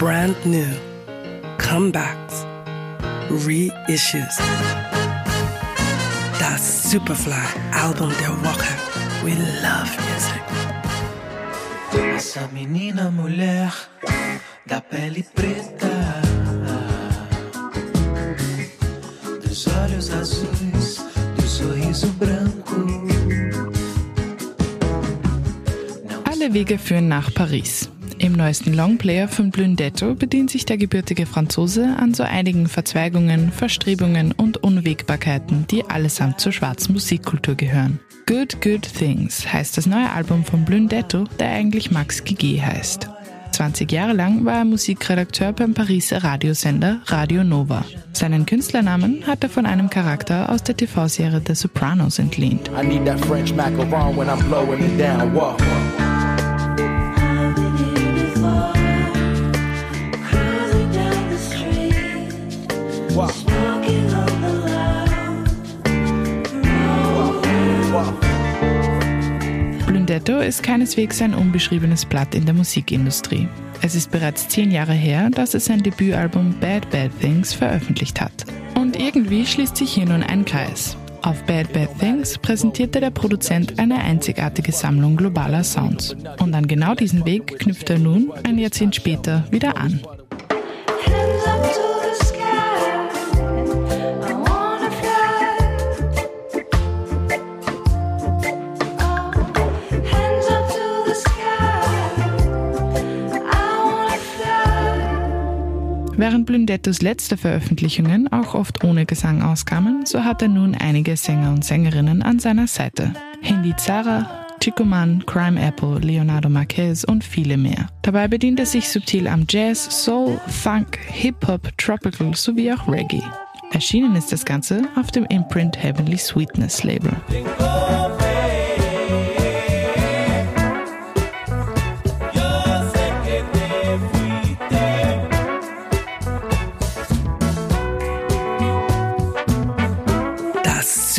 brand new, comebacks, reissues. Das Superfly-Album der Woche. We love music. Essa menina mulher da pele preta, dos olhos azuis, do sorriso branco. Alle Wege führen nach Paris. Im neuesten Longplayer von Blundetto bedient sich der gebürtige Franzose an so einigen Verzweigungen, Verstrebungen und Unwägbarkeiten, die allesamt zur schwarzen Musikkultur gehören. Good Good Things heißt das neue Album von Blundetto, der eigentlich Max Gigi heißt. 20 Jahre lang war er Musikredakteur beim Pariser Radiosender Radio Nova. Seinen Künstlernamen hat er von einem Charakter aus der TV-Serie The Sopranos entlehnt. I need that French macaron when I'm blowing it down. Whoa. Loud. Blundetto ist keineswegs ein unbeschriebenes Blatt in der Musikindustrie. Es ist bereits zehn Jahre her, dass er sein Debütalbum Bad Bad Things veröffentlicht hat. Und irgendwie schließt sich hier nun ein Kreis. Auf Bad Bad Things präsentierte der Produzent eine einzigartige Sammlung globaler Sounds. Und an genau diesen Weg knüpft er nun, ein Jahrzehnt später, wieder an. Während Blundettos letzte Veröffentlichungen auch oft ohne Gesang auskamen, so hat er nun einige Sänger und Sängerinnen an seiner Seite. Hindi Zara, Chico Man, Crime Apple, Leonardo Marquez und viele mehr. Dabei bedient er sich subtil am Jazz, Soul, Funk, Hip-Hop, Tropical sowie auch Reggae. Erschienen ist das Ganze auf dem Imprint Heavenly Sweetness Label.